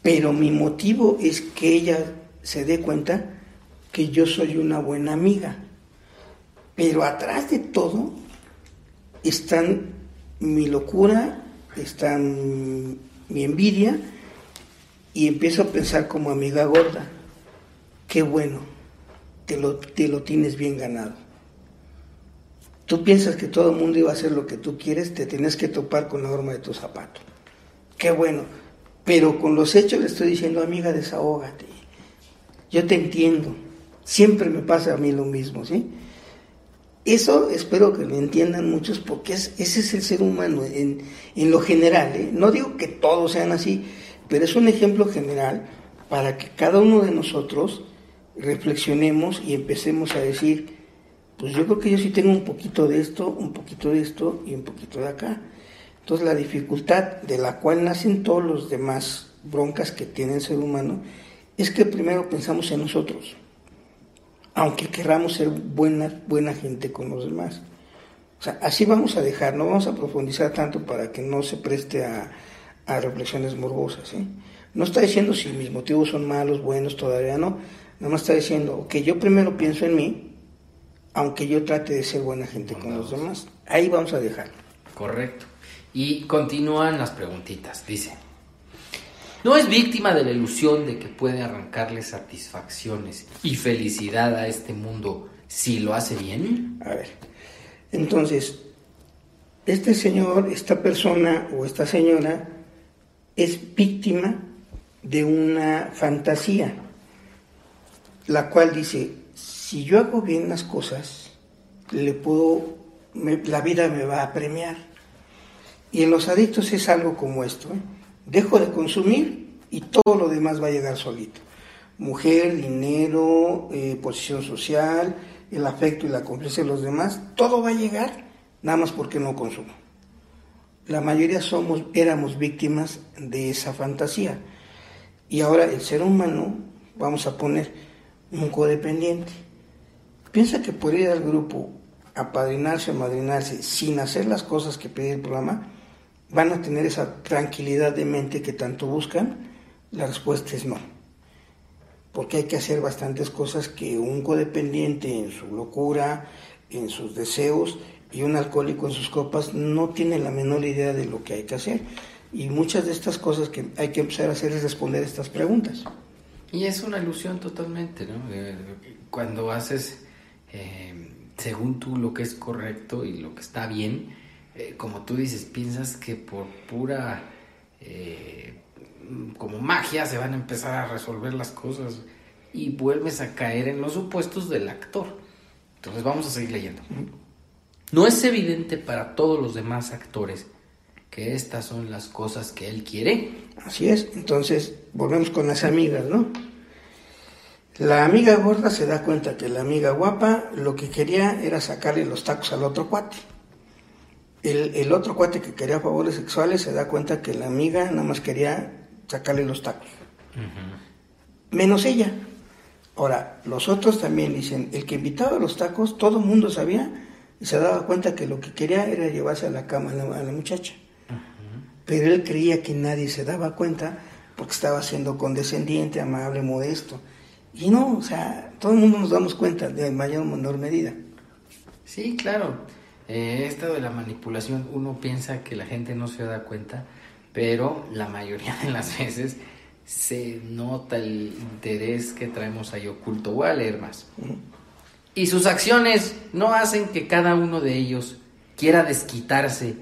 pero mi motivo es que ella se dé cuenta que yo soy una buena amiga pero atrás de todo están mi locura, están mi envidia y empiezo a pensar como amiga gorda, qué bueno, te lo, te lo tienes bien ganado. Tú piensas que todo el mundo iba a hacer lo que tú quieres, te tienes que topar con la horma de tu zapato. Qué bueno. Pero con los hechos le estoy diciendo, amiga, desahógate. Yo te entiendo. Siempre me pasa a mí lo mismo, ¿sí? Eso espero que lo entiendan muchos porque ese es el ser humano en, lo general. ¿eh? No digo que todos sean así, pero es un ejemplo general para que cada uno de nosotros reflexionemos y empecemos a decir, pues yo creo que yo sí tengo un poquito de esto, un poquito de esto y un poquito de acá. Entonces la dificultad de la cual nacen todos los demás broncas que tiene el ser humano es que primero pensamos en nosotros aunque queramos ser buena, buena gente con los demás. O sea, así vamos a dejar, no vamos a profundizar tanto para que no se preste a, reflexiones morbosas. ¿eh? No está diciendo si mis motivos son malos, buenos, todavía no. Nada más está diciendo que yo primero pienso en mí, aunque yo trate de ser buena gente con los demás. Ahí vamos a dejar. Correcto. Y continúan las preguntitas. Dice, no es víctima de la ilusión de que puede arrancarle satisfacciones y felicidad a este mundo si lo hace bien. A ver, entonces, este señor, esta persona o esta señora es víctima de una fantasía. la cual dice, si yo hago bien las cosas, le puedo, la vida me va a premiar. Y en los adictos es algo como esto, ¿eh? Dejo de consumir y todo lo demás va a llegar solito. Mujer, dinero, eh, posición social, el afecto y la complicidad de los demás, todo va a llegar nada más porque no consumo. La mayoría somos, éramos víctimas de esa fantasía. Y ahora el ser humano, vamos a poner un codependiente, piensa que por ir al grupo, apadrinarse o madrinarse sin hacer las cosas que pide el programa, van a tener esa tranquilidad de mente que tanto buscan. La respuesta es no. Porque hay que hacer bastantes cosas que un codependiente en su locura, en sus deseos, y un alcohólico en sus copas no tiene la menor idea de lo que hay que hacer. Y muchas de estas cosas que hay que empezar a hacer es responder estas preguntas. Y es una ilusión totalmente, ¿no? Cuando haces eh, según tú lo que es correcto y lo que está bien, eh, como tú dices, piensas que por pura eh, como magia se van a empezar a resolver las cosas y vuelves a caer en los supuestos del actor. Entonces vamos a seguir leyendo. No es evidente para todos los demás actores que estas son las cosas que él quiere. Así es, entonces volvemos con las amigas, ¿no? La amiga gorda se da cuenta que la amiga guapa lo que quería era sacarle los tacos al otro cuate. El, otro cuate que quería favores sexuales se da cuenta que la amiga nada más quería sacarle los tacos. Menos ella. Ahora, los otros también dicen, el que invitaba a los tacos, todo el mundo sabía y se daba cuenta que lo que quería era llevarse a la cama a la, muchacha. Pero él creía que nadie se daba cuenta porque estaba siendo condescendiente, amable, modesto. Y no, o sea, todo el mundo nos damos cuenta de mayor o menor medida. Sí, claro. Eh, esto de la manipulación, uno piensa que la gente no se da cuenta, pero la mayoría de las veces se nota el interés que traemos ahí oculto. Voy a leer más y sus acciones no hacen que cada uno de ellos quiera desquitarse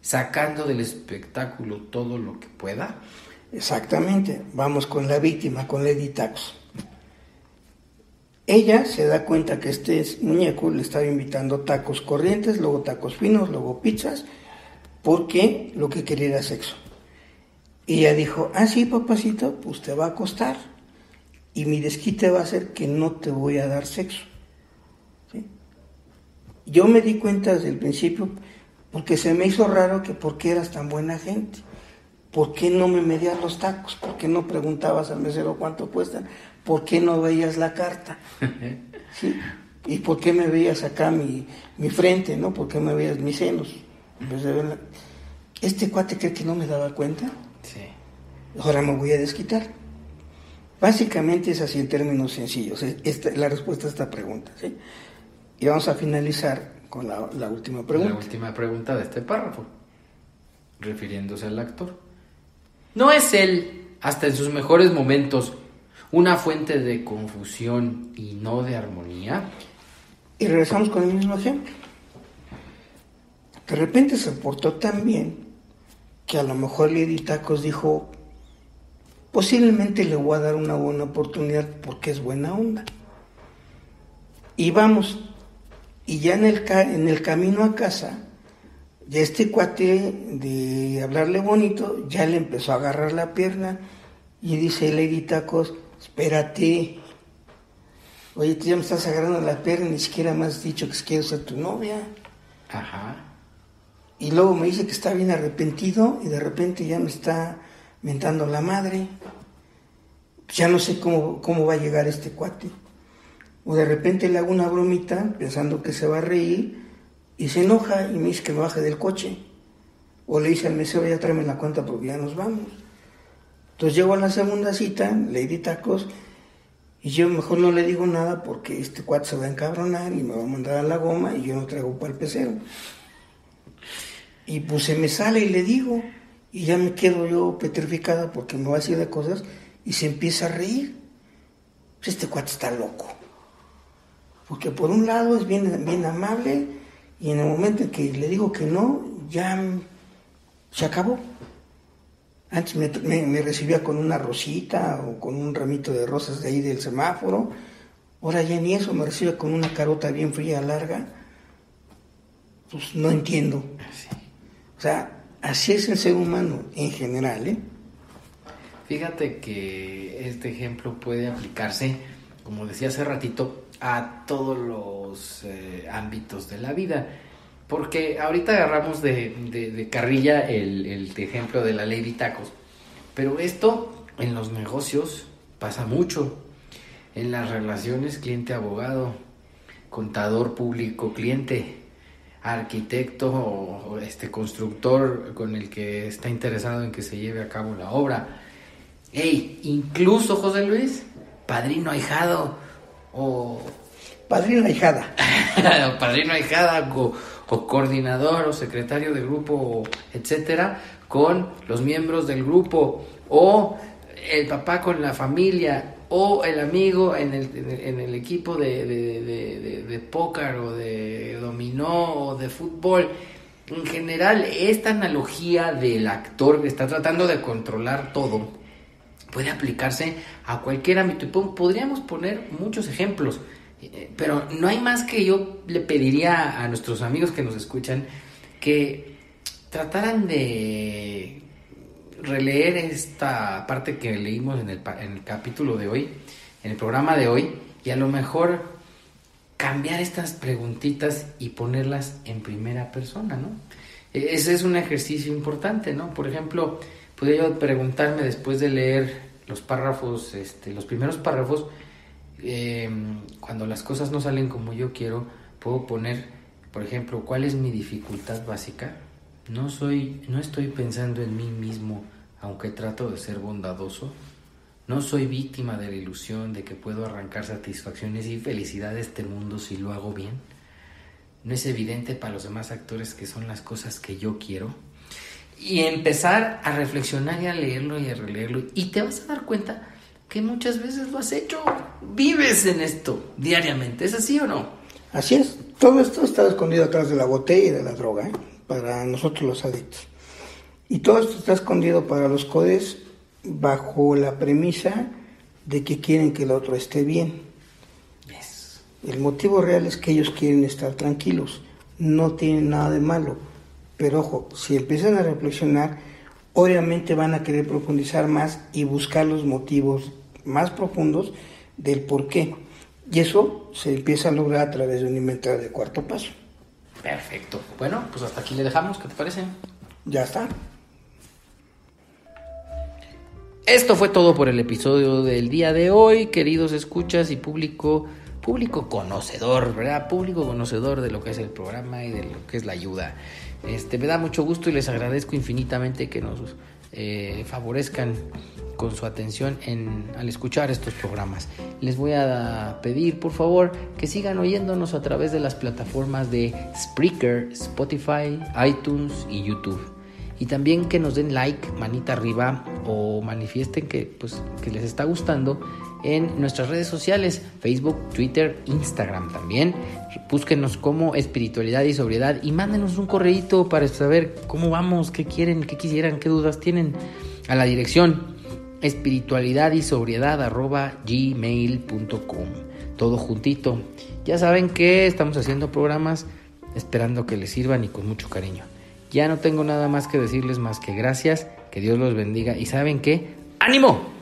sacando del espectáculo todo lo que pueda? Exactamente, vamos con la víctima, con Lady Tax. Ella se da cuenta que este muñeco le estaba invitando tacos corrientes, luego tacos finos, luego pizzas, porque lo que quería era sexo. Y ella dijo, ah, sí, papacito, pues te va a costar. Y mi desquite va a ser que no te voy a dar sexo. Yo me di cuenta desde el principio porque se me hizo raro que por qué eras tan buena gente. ¿Por qué no me medías los tacos? ¿Por qué no preguntabas al mesero cuánto cuestan? ¿Por qué no veías la carta? ¿Sí? ¿Y por qué me veías acá mi, mi frente? ¿no? ¿Por qué me veías mis senos? ¿Este cuate cree que no me daba cuenta? Sí. Ahora me voy a desquitar. Básicamente es así en términos sencillos. Esta, la respuesta a esta pregunta. ¿sí? Y vamos a finalizar con la, última pregunta. La última pregunta de este párrafo, refiriéndose al actor. ¿No es él, hasta en sus mejores momentos, una fuente de confusión y no de armonía? Y regresamos con el mismo ejemplo. De repente se portó tan bien que a lo mejor Lady Tacos dijo, posiblemente le voy a dar una buena oportunidad porque es buena onda. Y vamos, y ya en el, en el camino a casa, ya este cuate de hablarle bonito, ya le empezó a agarrar la pierna y dice Lady Tacos, espérate. Oye, tú ya me estás agarrando la pierna, ni siquiera me has dicho que quiero ser tu novia. Ajá. Y luego me dice que está bien arrepentido y de repente ya me está mentando la madre. Ya no sé cómo, cómo va a llegar este cuate. O de repente le hago una bromita pensando que se va a reír y se enoja y me dice que me baje del coche. O le dice al mesero, ya tráeme la cuenta porque ya nos vamos. Entonces llego a la segunda cita, le di tacos y yo mejor no le digo nada porque este cuate se va a encabronar y me va a mandar a la goma y yo no traigo para. Y pues se me sale y le digo y ya me quedo yo petrificada porque me va a decir de cosas y se empieza a reír. Pues este cuate está loco. Porque por un lado es bien, bien amable y en el momento en que le digo que no, ya se acabó. Antes me, recibía con una rosita o con un ramito de rosas de ahí del semáforo, Ahora ya ni eso me recibe con una carota bien fría, larga. Pues no entiendo. O sea, así es el ser humano en general, ¿eh? Fíjate que este ejemplo puede aplicarse, como decía hace ratito, a todos los eh, ámbitos de la vida. Porque ahorita agarramos de, carrilla el, el, ejemplo de la ley de tacos. Pero esto en los negocios pasa mucho. En las relaciones cliente-abogado, contador público-cliente, arquitecto o, este constructor con el que está interesado en que se lleve a cabo la obra. Ey, incluso José Luis, padrino ahijado o padrino ahijada. padrino ahijada o, o, coordinador o secretario de grupo, etcétera, con los miembros del grupo o el papá con la familia o el amigo en el, en el equipo de, de, de, póker o de dominó o de fútbol. En general, esta analogía del actor que está tratando de controlar todo puede aplicarse a cualquier ámbito. Podríamos poner muchos ejemplos, pero no hay más que yo le pediría a nuestros amigos que nos escuchan que trataran de releer esta parte que leímos en el, en el capítulo de hoy, en el programa de hoy, y a lo mejor cambiar estas preguntitas y ponerlas en primera persona, ¿no? E, ese es un ejercicio importante, ¿no? Por ejemplo, podría yo preguntarme después de leer los párrafos, este, los primeros párrafos, em, cuando las cosas no salen como yo quiero, puedo poner, por ejemplo, ¿cuál es mi dificultad básica? No soy, no estoy pensando en mí mismo, aunque trato de ser bondadoso. No soy víctima de la ilusión de que puedo arrancar satisfacciones y felicidad de este mundo si lo hago bien. No es evidente para los demás actores que son las cosas que yo quiero. Y empezar a reflexionar y a leerlo y a releerlo. Y te vas a dar cuenta que muchas veces lo has hecho. Vives en esto diariamente. ¿Es así o no? Así es. Todo esto está escondido atrás de la botella y de la droga. ¿eh? para nosotros los adictos. Y todo esto está escondido para los codes bajo la premisa de que quieren que el otro esté bien. El motivo real es que ellos quieren estar tranquilos, no tienen nada de malo. Pero ojo, si empiezan a reflexionar, obviamente van a querer profundizar más y buscar los motivos más profundos del por qué. Y eso se empieza a lograr a través de un inventario de cuarto paso. Perfecto. Bueno, pues hasta aquí le dejamos. ¿Qué te parece? Ya está. Esto fue todo por el episodio del día de hoy, queridos escuchas y público, público conocedor, ¿verdad? Público conocedor de lo que es el programa y de lo que es la ayuda. Este, me da mucho gusto y les agradezco infinitamente que nos eh, favorezcan con su atención en, al escuchar estos programas. Les voy a pedir, por favor, que sigan oyéndonos a través de las plataformas de Spreaker, Spotify, iTunes y YouTube. Y también que nos den like, manita arriba o manifiesten que, pues, que les está gustando en nuestras redes sociales, Facebook, Twitter, Instagram también. Búsquenos como espiritualidad y sobriedad y mándenos un correíto para saber cómo vamos, qué quieren, qué quisieran, qué dudas tienen a la dirección espiritualidad y sobriedad arroba gmail.com. Todo juntito. Ya saben que estamos haciendo programas esperando que les sirvan y con mucho cariño. Ya no tengo nada más que decirles más que gracias, que Dios los bendiga y saben qué, ánimo.